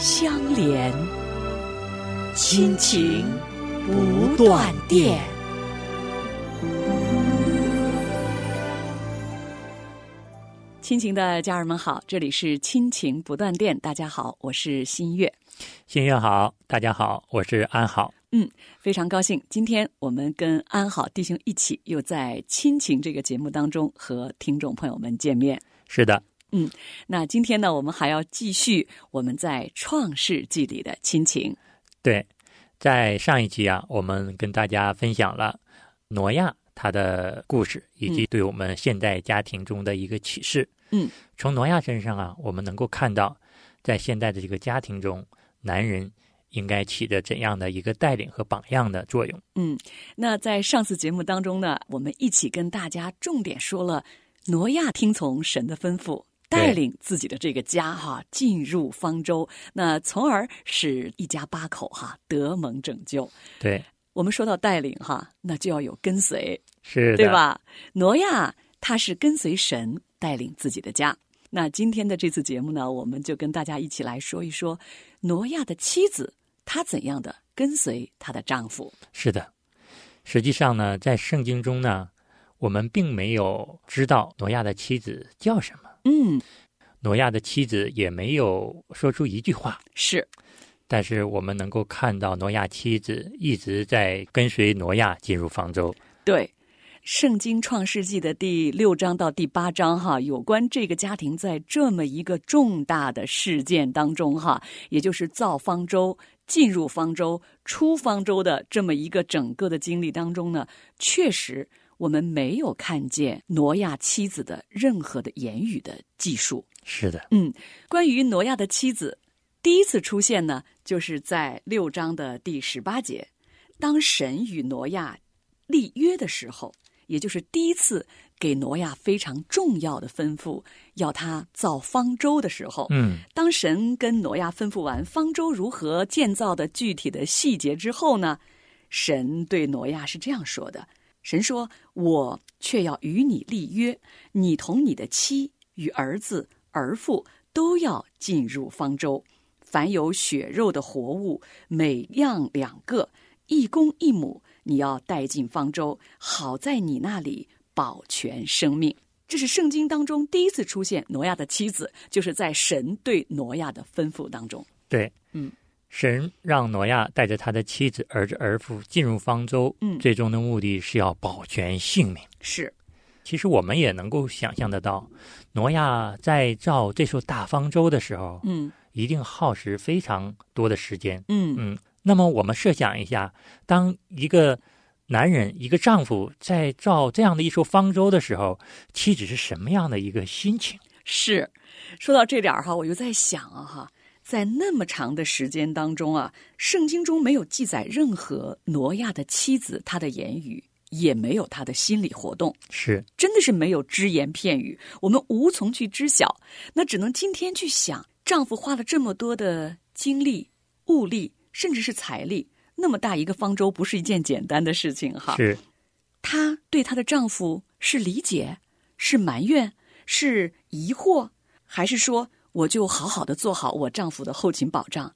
相连，亲情不断电。亲情的家人们好，这里是亲情不断电。大家好，我是新月。新月好，大家好，我是安好。嗯，非常高兴，今天我们跟安好弟兄一起又在亲情这个节目当中和听众朋友们见面。是的，嗯，那今天呢，我们还要继续我们在创世纪里的亲情。对，在上一集啊，我们跟大家分享了挪亚他的故事，以及对我们现代家庭中的一个启示。嗯，从挪亚身上啊，我们能够看到，在现代的这个家庭中，男人应该起着怎样的一个带领和榜样的作用。嗯，那在上次节目当中呢，我们一起跟大家重点说了挪亚听从神的吩咐。带领自己的这个家哈进入方舟，那从而使一家八口哈得蒙拯救。对我们说到带领哈，那就要有跟随，是，对吧？挪亚他是跟随神带领自己的家。那今天的这次节目呢，我们就跟大家一起来说一说挪亚的妻子她怎样的跟随她的丈夫。是的，实际上呢，在圣经中呢，我们并没有知道挪亚的妻子叫什么。嗯，挪亚的妻子也没有说出一句话，是，但是我们能够看到挪亚妻子一直在跟随挪亚进入方舟。对，《圣经创世纪》的第六章到第八章哈，有关这个家庭在这么一个重大的事件当中哈，也就是造方舟、进入方舟、出方舟的这么一个整个的经历当中呢，确实。我们没有看见挪亚妻子的任何的言语的记述。是的，嗯，关于挪亚的妻子第一次出现呢，就是在六章的第十八节，当神与挪亚立约的时候，也就是第一次给挪亚非常重要的吩咐，要他造方舟的时候。嗯，当神跟挪亚吩咐完方舟如何建造的具体的细节之后呢，神对挪亚是这样说的。神说：“我却要与你立约，你同你的妻与儿子、儿妇都要进入方舟。凡有血肉的活物，每样两个，一公一母，你要带进方舟，好在你那里保全生命。”这是圣经当中第一次出现挪亚的妻子，就是在神对挪亚的吩咐当中。对，嗯。神让挪亚带着他的妻子、儿子、儿妇进入方舟，嗯，最终的目的是要保全性命。是，其实我们也能够想象得到，挪亚在造这艘大方舟的时候，嗯，一定耗时非常多的时间。嗯嗯，那么我们设想一下，当一个男人、一个丈夫在造这样的一艘方舟的时候，妻子是什么样的一个心情？是，说到这点儿哈，我就在想啊哈。在那么长的时间当中啊，圣经中没有记载任何挪亚的妻子她的言语，也没有她的心理活动，是真的是没有只言片语，我们无从去知晓。那只能今天去想，丈夫花了这么多的精力、物力，甚至是财力，那么大一个方舟，不是一件简单的事情哈。是，她对她的丈夫是理解、是埋怨、是疑惑，还是说？我就好好的做好我丈夫的后勤保障，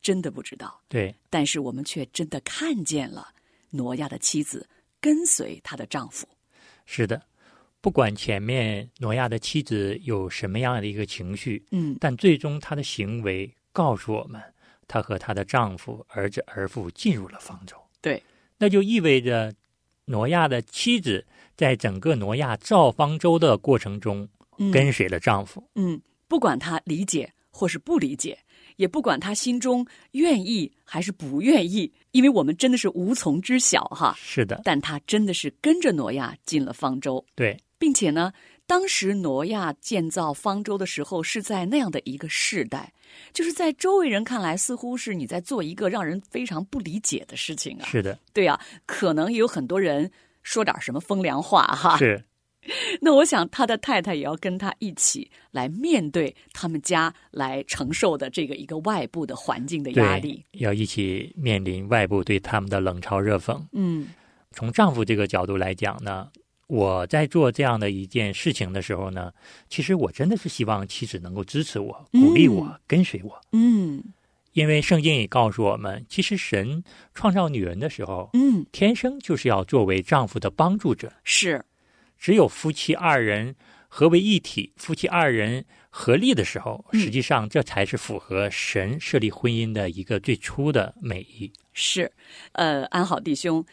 真的不知道。对，但是我们却真的看见了挪亚的妻子跟随她的丈夫。是的，不管前面挪亚的妻子有什么样的一个情绪，嗯，但最终她的行为告诉我们，她和她的丈夫、儿子、儿妇进入了方舟。对，那就意味着挪亚的妻子在整个挪亚造方舟的过程中跟随了丈夫。嗯。不管他理解或是不理解，也不管他心中愿意还是不愿意，因为我们真的是无从知晓哈。是的，但他真的是跟着挪亚进了方舟。对，并且呢，当时挪亚建造方舟的时候，是在那样的一个世代，就是在周围人看来，似乎是你在做一个让人非常不理解的事情啊。是的，对啊，可能也有很多人说点什么风凉话哈。是。那我想，他的太太也要跟他一起来面对他们家来承受的这个一个外部的环境的压力，要一起面临外部对他们的冷嘲热讽。嗯，从丈夫这个角度来讲呢。我在做这样的一件事情的时候呢，其实我真的是希望妻子能够支持我、鼓励我、跟随我。嗯，因为圣经也告诉我们，其实神创造女人的时候，嗯，天生就是要作为丈夫的帮助者。是，只有夫妻二人合为一体，夫妻二人合力的时候，实际上这才是符合神设立婚姻的一个最初的美意。是，呃，安好弟兄，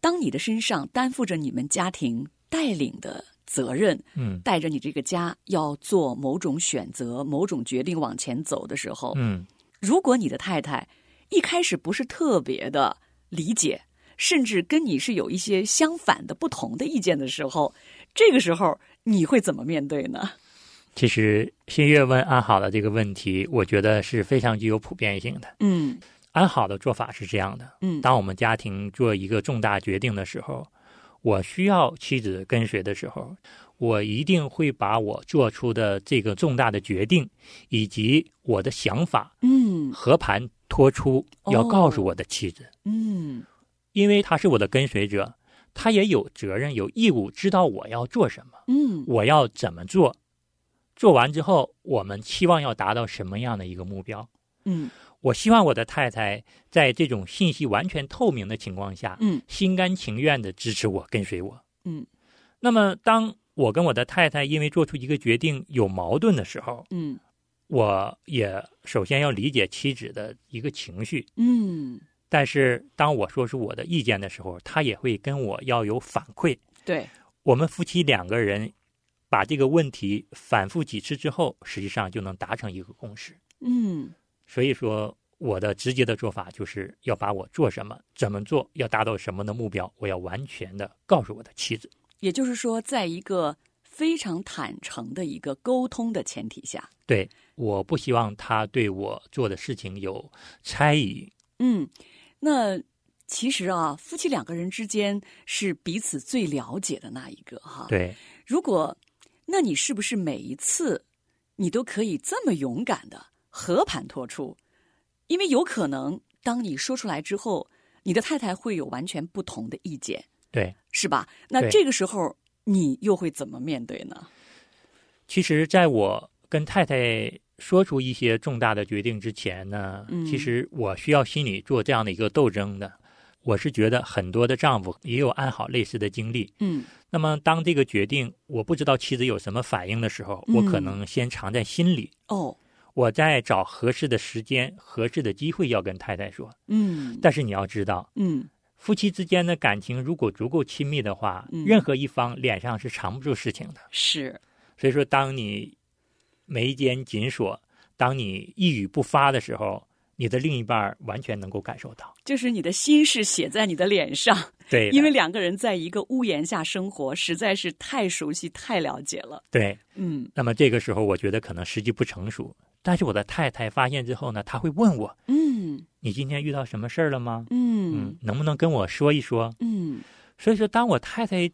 当你的身上担负着你们家庭。带领的责任，嗯，带着你这个家要做某种选择、某种决定往前走的时候，嗯，如果你的太太一开始不是特别的理解，甚至跟你是有一些相反的、不同的意见的时候，这个时候你会怎么面对呢？其实新月问安好的这个问题，我觉得是非常具有普遍性的。嗯，安好的做法是这样的，嗯，当我们家庭做一个重大决定的时候。我需要妻子跟随的时候，我一定会把我做出的这个重大的决定以及我的想法，嗯，和盘托出，要告诉我的妻子，嗯，因为他是我的跟随者，他也有责任、有义务知道我要做什么，嗯，我要怎么做，做完之后，我们期望要达到什么样的一个目标，嗯。我希望我的太太在这种信息完全透明的情况下，嗯，心甘情愿的支持我、跟随我，嗯。那么，当我跟我的太太因为做出一个决定有矛盾的时候，嗯，我也首先要理解妻子的一个情绪，嗯。但是，当我说出我的意见的时候，他也会跟我要有反馈。对，我们夫妻两个人把这个问题反复几次之后，实际上就能达成一个共识。嗯。所以说，我的直接的做法就是要把我做什么、怎么做、要达到什么的目标，我要完全的告诉我的妻子。也就是说，在一个非常坦诚的一个沟通的前提下，对，我不希望他对我做的事情有猜疑。嗯，那其实啊，夫妻两个人之间是彼此最了解的那一个哈。对，如果那你是不是每一次你都可以这么勇敢的？和盘托出，因为有可能当你说出来之后，你的太太会有完全不同的意见，对，是吧？那这个时候你又会怎么面对呢？其实，在我跟太太说出一些重大的决定之前呢，其实我需要心里做这样的一个斗争的。我是觉得很多的丈夫也有安好类似的经历，嗯。那么，当这个决定我不知道妻子有什么反应的时候，我可能先藏在心里。哦。我在找合适的时间、合适的机会要跟太太说。嗯，但是你要知道，嗯，夫妻之间的感情如果足够亲密的话，任何一方脸上是藏不住事情的。是，所以说，当你眉间紧锁，当你一语不发的时候，你的另一半完全能够感受到，就是你的心事写在你的脸上。对，因为两个人在一个屋檐下生活，实在是太熟悉、太了解了。对，嗯。那么这个时候，我觉得可能时机不成熟。但是我的太太发现之后呢，她会问我：“嗯，你今天遇到什么事儿了吗？嗯，能不能跟我说一说？嗯。”所以说，当我太太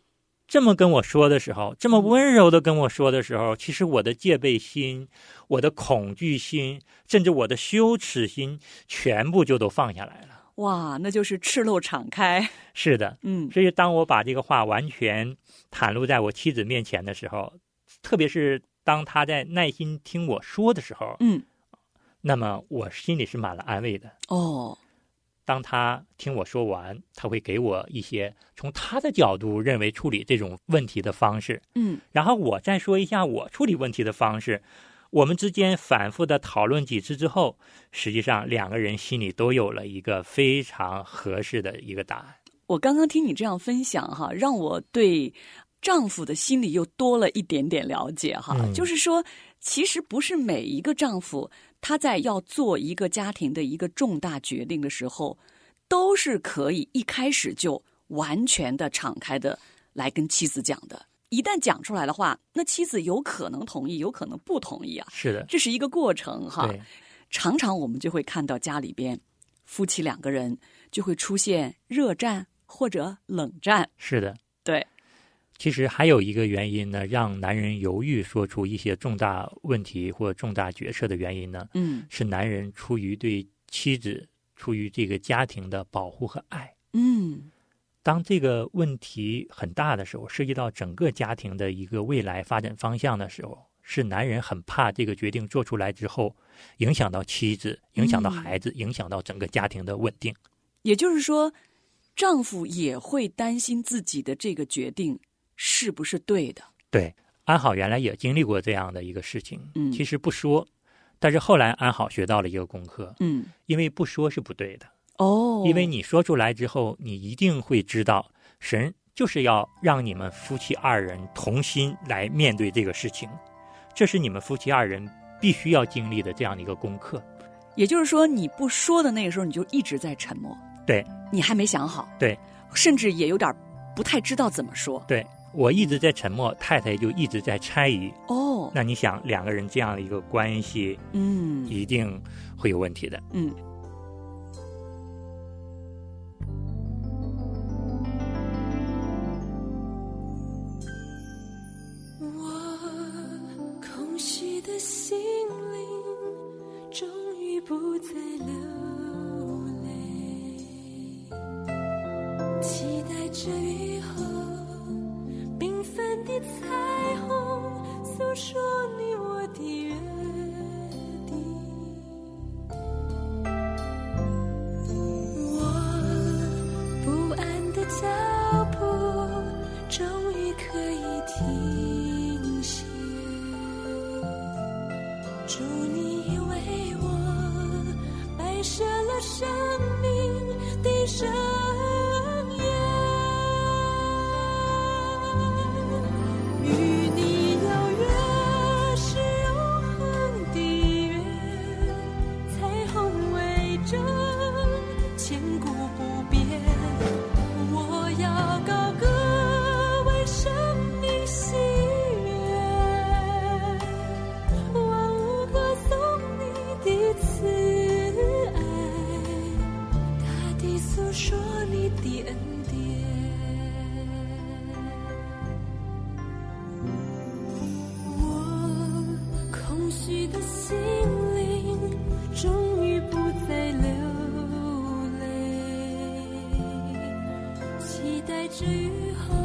这么跟我说的时候，这么温柔的跟我说的时候，其实我的戒备心、我的恐惧心，甚至我的羞耻心，全部就都放下来了。哇，那就是赤露敞开。是的，嗯。所以，当我把这个话完全袒露在我妻子面前的时候，特别是。当她在耐心听我说的时候，嗯，那么我心里是满了安慰的。哦，当他听我说完，他会给我一些从他的角度认为处理这种问题的方式，嗯，然后我再说一下我处理问题的方式。我们之间反复的讨论几次之后，实际上两个人心里都有了一个非常合适的一个答案。我刚刚听你这样分享哈，让我对。丈夫的心理又多了一点点了解哈，就是说，其实不是每一个丈夫他在要做一个家庭的一个重大决定的时候，都是可以一开始就完全的敞开的来跟妻子讲的。一旦讲出来的话，那妻子有可能同意，有可能不同意啊。是的，这是一个过程哈。对，常常我们就会看到家里边夫妻两个人就会出现热战或者冷战。是的，对。其实还有一个原因呢，让男人犹豫说出一些重大问题或重大决策的原因呢，嗯，是男人出于对妻子、出于这个家庭的保护和爱。嗯，当这个问题很大的时候，涉及到整个家庭的一个未来发展方向的时候，是男人很怕这个决定做出来之后，影响到妻子、影响到孩子、影响到整个家庭的稳定。也就是说，丈夫也会担心自己的这个决定。是不是对的？对，安好原来也经历过这样的一个事情。嗯，其实不说，但是后来安好学到了一个功课。嗯，因为不说是不对的。哦，因为你说出来之后，你一定会知道，神就是要让你们夫妻二人同心来面对这个事情，这是你们夫妻二人必须要经历的这样的一个功课。也就是说，你不说的那个时候，你就一直在沉默。对，你还没想好。对，甚至也有点不太知道怎么说。对。我一直在沉默，太太就一直在猜疑。哦，那你想，两个人这样的一个关系，嗯，一定会有问题的。嗯。最后。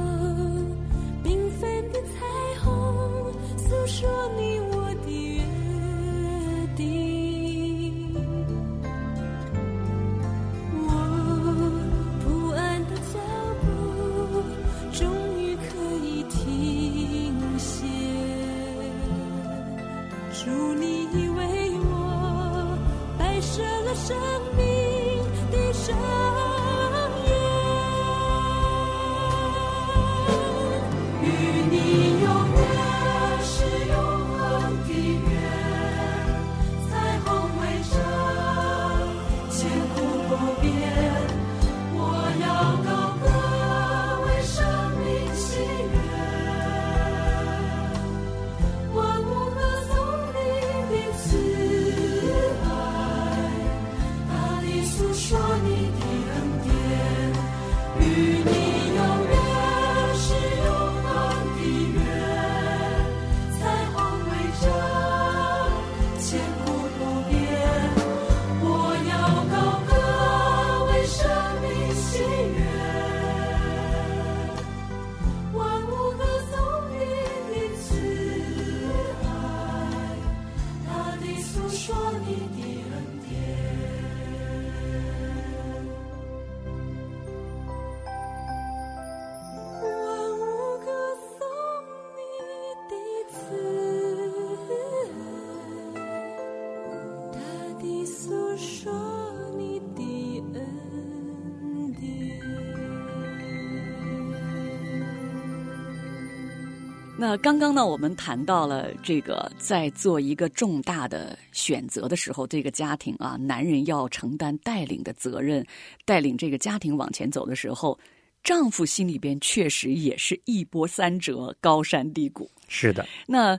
那刚刚呢，我们谈到了这个，在做一个重大的选择的时候，这个家庭啊，男人要承担带领的责任，带领这个家庭往前走的时候，丈夫心里边确实也是一波三折、高山低谷。是的，那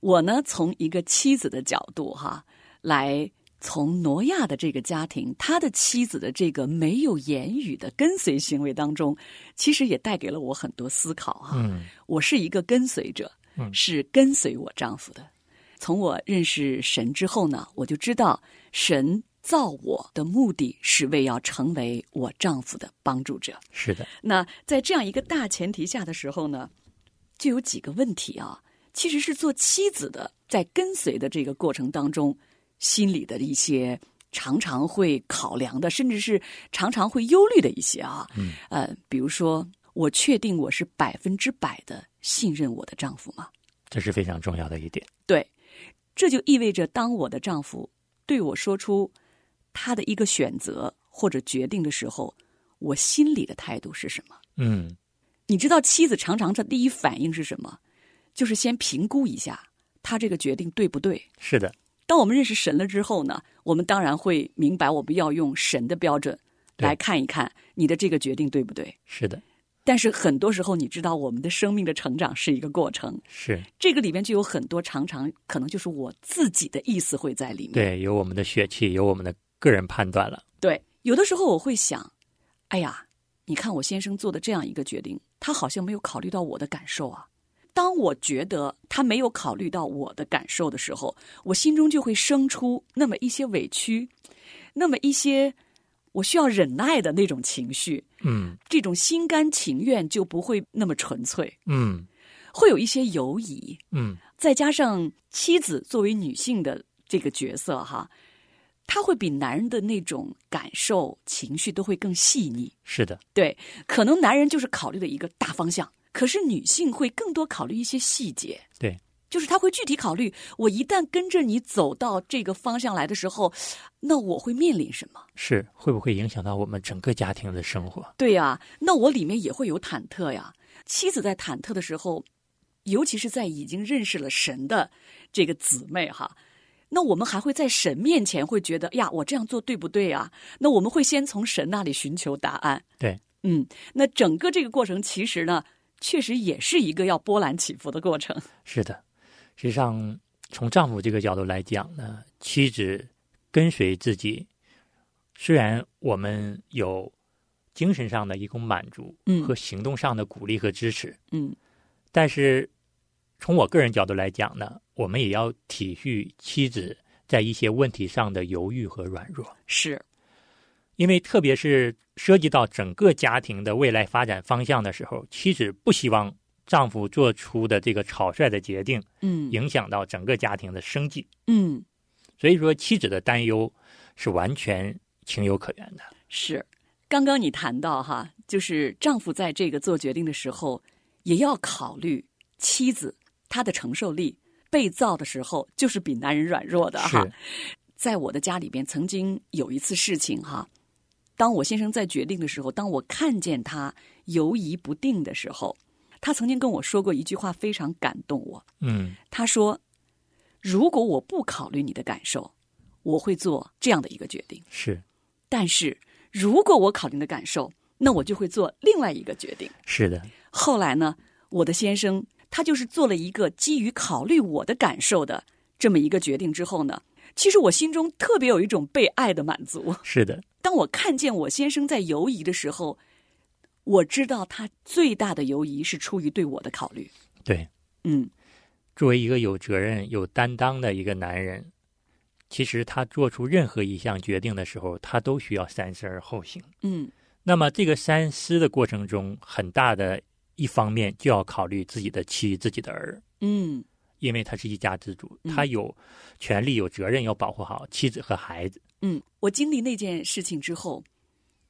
我呢，从一个妻子的角度哈，来从挪亚的这个家庭，他的妻子的这个没有言语的跟随行为当中，其实也带给了我很多思考哈。嗯我是一个跟随者，嗯是跟随我丈夫的。从我认识神之后呢，我就知道神造我的目的是为要成为我丈夫的帮助者。是的，那在这样一个大前提下的时候呢，就有几个问题啊，其实是做妻子的在跟随的这个过程当中，心里的一些常常会考量的，甚至是常常会忧虑的一些啊，嗯，呃，比如说，我确定我是百分之百的信任我的丈夫吗？这是非常重要的一点。对，这就意味着，当我的丈夫对我说出他的一个选择或者决定的时候，我心里的态度是什么？嗯，你知道，妻子常常的第一反应是什么？就是先评估一下他这个决定对不对。是的，当我们认识神了之后呢，我们当然会明白，我们要用神的标准来看一看你的这个决定对不对。是的，但是很多时候，你知道，我们的生命的成长是一个过程，是这个里面就有很多常常可能就是我自己的意思会在里面。对，有我们的血气，有我们的个人判断了。对，有的时候我会想，哎呀，你看我先生做的这样一个决定，他好像没有考虑到我的感受啊。当我觉得他没有考虑到我的感受的时候，我心中就会生出那么一些委屈，那么一些我需要忍耐的那种情绪，嗯。这种心甘情愿就不会那么纯粹，嗯。会有一些犹疑。嗯，再加上妻子作为女性的这个角色哈，她会比男人的那种感受、情绪都会更细腻。是的，对，可能男人就是考虑的一个大方向，可是女性会更多考虑一些细节。对，就是她会具体考虑，我一旦跟着你走到这个方向来的时候，那我会面临什么？是会不会影响到我们整个家庭的生活？对呀、那我里面也会有忐忑呀。妻子在忐忑的时候，尤其是在已经认识了神的这个姊妹哈，那我们还会在神面前会觉得呀，我这样做对不对啊？那我们会先从神那里寻求答案。对，嗯，那整个这个过程其实呢，确实也是一个要波澜起伏的过程。是的。实际上，从丈夫这个角度来讲呢，妻子跟随自己，虽然我们有精神上的一种满足，嗯和行动上的鼓励和支持，嗯但是从我个人角度来讲呢，我们也要体恤妻子在一些问题上的犹豫和软弱，是，因为特别是涉及到整个家庭的未来发展方向的时候，妻子不希望丈夫做出的这个草率的决定嗯影响到整个家庭的生计，嗯所以说妻子的担忧是完全情有可原的。是。刚刚你谈到哈，就是丈夫在这个做决定的时候，也要考虑妻子她的承受力。被造的时候就是比男人软弱的哈。在我的家里边，曾经有一次事情哈，当我先生在决定的时候，当我看见他犹疑不定的时候，他曾经跟我说过一句话，非常感动我。嗯，他说：“如果我不考虑你的感受，我会做这样的一个决定；是但是如果我考虑你的感受，那我就会做另外一个决定。”是的，后来呢，我的先生他就是做了一个基于考虑我的感受的这么一个决定之后呢，其实我心中特别有一种被爱的满足。是的，当我看见我先生在犹疑的时候，我知道他最大的犹疑是出于对我的考虑。对。嗯作为一个有责任、有担当的一个男人，其实他做出任何一项决定的时候，他都需要三思而后行。嗯那么，这个三思的过程中，很大的一方面就要考虑自己的妻、自己的儿，嗯因为他是一家之主，嗯他有权利、有责任要保护好妻子和孩子。嗯，我经历那件事情之后，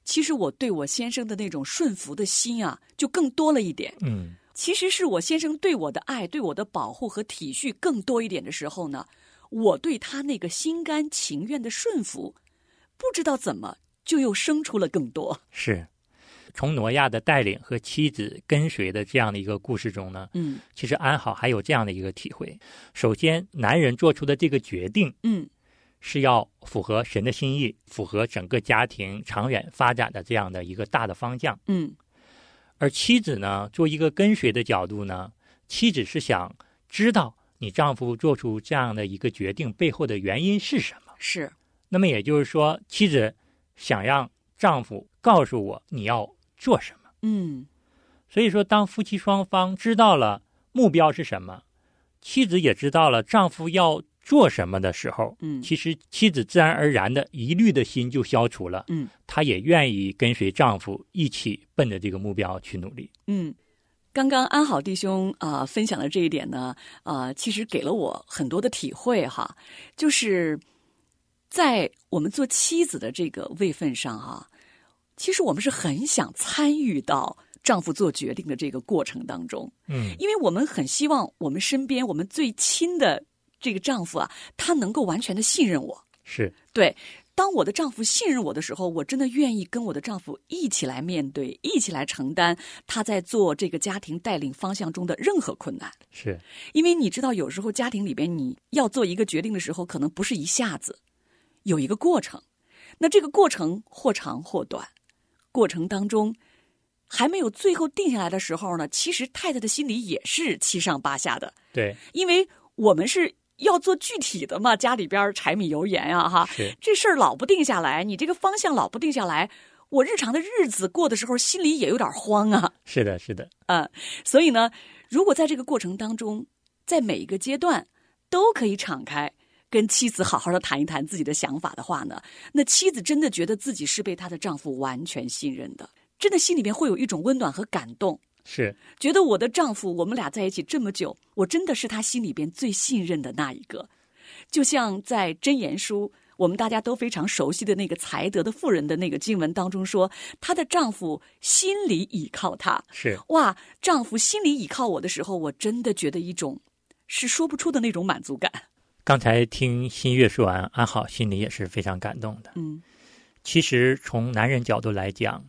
其实我对我先生的那种顺服的心啊，就更多了一点。嗯，其实是我先生对我的爱、对我的保护和体恤更多一点的时候呢，我对他那个心甘情愿的顺服，不知道怎么就又生出了更多。是。从挪亚的带领和妻子跟随的这样的一个故事中呢，嗯其实安好还有这样的一个体会：首先，男人做出的这个决定嗯是要符合神的心意，符合整个家庭长远发展的这样的一个大的方向。嗯而妻子呢，做一个跟随的角度呢，妻子是想知道你丈夫做出这样的一个决定背后的原因是什么。是，那么也就是说，妻子想让丈夫告诉我你要做什么。嗯所以说，当夫妻双方知道了目标是什么，妻子也知道了丈夫要做什么的时候，嗯其实妻子自然而然的疑虑的心就消除了，嗯她也愿意跟随丈夫一起奔着这个目标去努力。嗯。刚刚安好弟兄啊、分享的这一点呢，啊，其实给了我很多的体会哈，就是在我们做妻子的这个位分上哈、其实我们是很想参与到丈夫做决定的这个过程当中，嗯，因为我们很希望我们身边我们最亲的这个丈夫啊，他能够完全的信任我。是，对，当我的丈夫信任我的时候，我真的愿意跟我的丈夫一起来面对，一起来承担他在做这个家庭带领方向中的任何困难。是，因为你知道，有时候家庭里边你要做一个决定的时候，可能不是一下子，有一个过程。那这个过程或长或短，过程当中还没有最后定下来的时候呢，其实太太的心里也是七上八下的，对，因为我们是要做具体的嘛，家里边柴米油盐啊，哈，这事儿老不定下来，你这个方向老不定下来，我日常的日子过的时候，心里也有点慌啊。是的，是的，嗯，所以呢，如果在这个过程当中，在每一个阶段都可以敞开，跟妻子好好的谈一谈自己的想法的话呢，那妻子真的觉得自己是被她的丈夫完全信任的，真的心里面会有一种温暖和感动，是，觉得我的丈夫，我们俩在一起这么久，我真的是他心里边最信任的那一个。就像在箴言书，我们大家都非常熟悉的那个才德的妇人的那个经文当中说，她的丈夫心里倚靠她。是，哇，丈夫心里倚靠我的时候，我真的觉得一种是说不出的那种满足感。刚才听新月说完，安好心里也是非常感动的。嗯其实从男人角度来讲，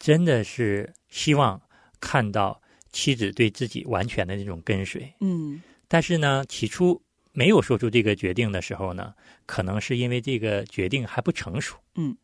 真的是希望看到妻子对自己完全的那种跟随。嗯但是呢，起初没有说出这个决定的时候呢，可能是因为这个决定还不成熟。嗯。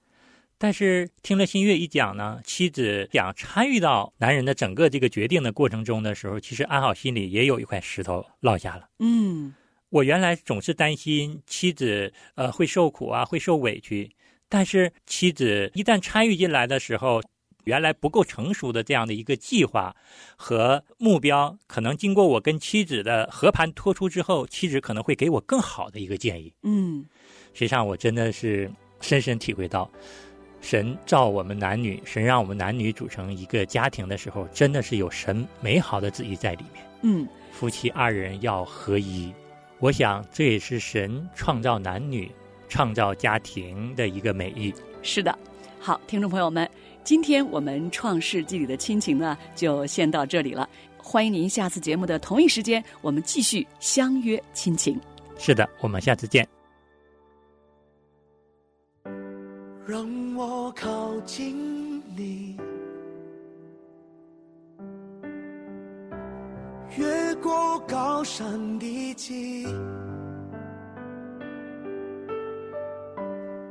但是听了新月一讲呢，妻子想参与到男人的整个这个决定的过程中的时候，其实安好心里也有一块石头落下了。嗯我原来总是担心妻子呃会受苦啊，会受委屈，但是妻子一旦参与进来的时候，原来不够成熟的这样的一个计划和目标，可能经过我跟妻子的和盘托出之后，妻子可能会给我更好的一个建议。嗯实际上，我真的是深深体会到，神造我们男女，神让我们男女组成一个家庭的时候，真的是有神美好的旨意在里面。嗯夫妻二人要合一。我想这也是神创造男女、创造家庭的一个美意。是的。好，听众朋友们，今天我们创世纪里的亲情呢，就先到这里了。欢迎您下次节目的同一时间，我们继续相约亲情。是的，我们下次见。让我靠近你，越过高山低谷，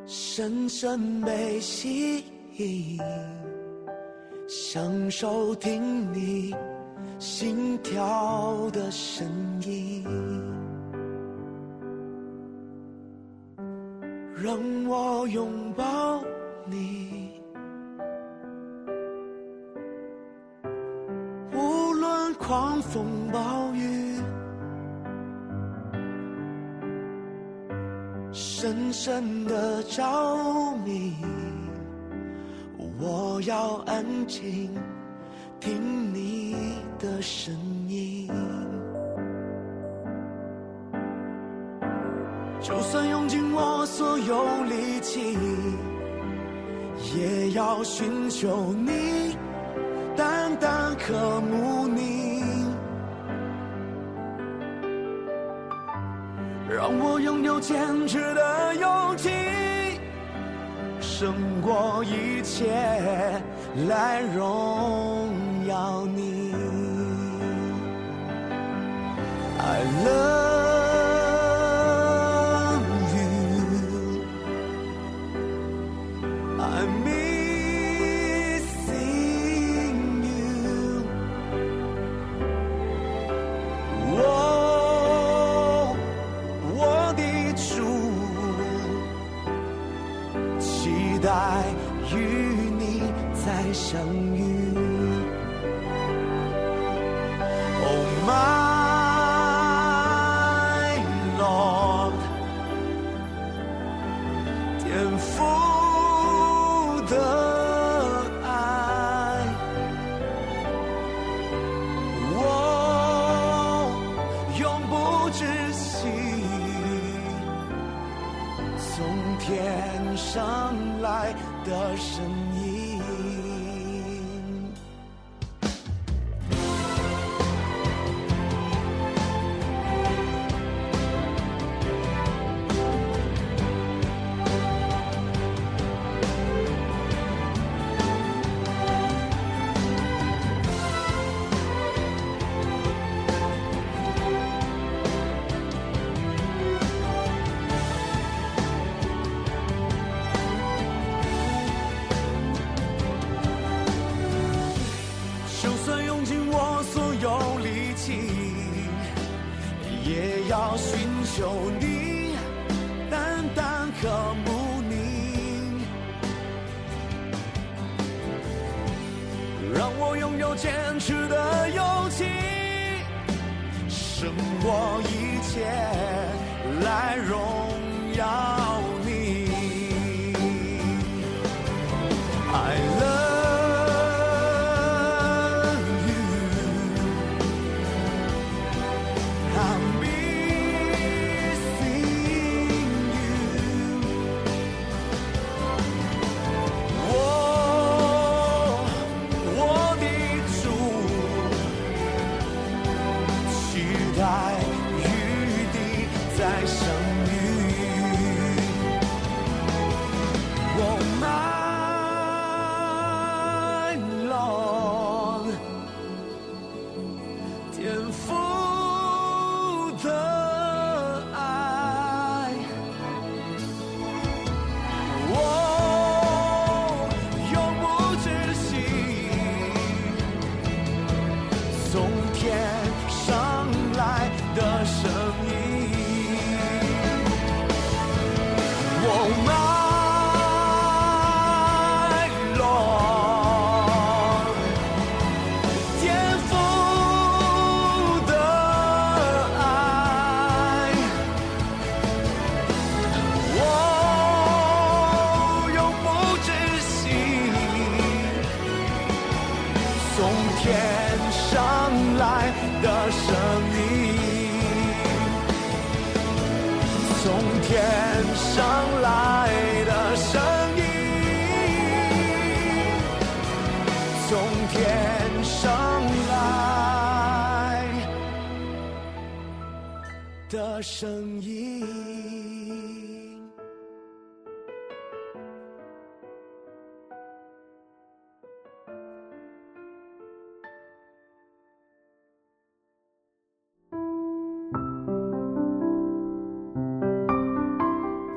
深深被吸引，享受听你心跳的声音。让我拥抱你，狂风暴雨，深深的着迷。我要安静听你的声音。就算用尽我所有力气，也要寻求你，单单渴慕你，坚持的勇气，胜过一切来荣耀你。I love you. I'm in. 哎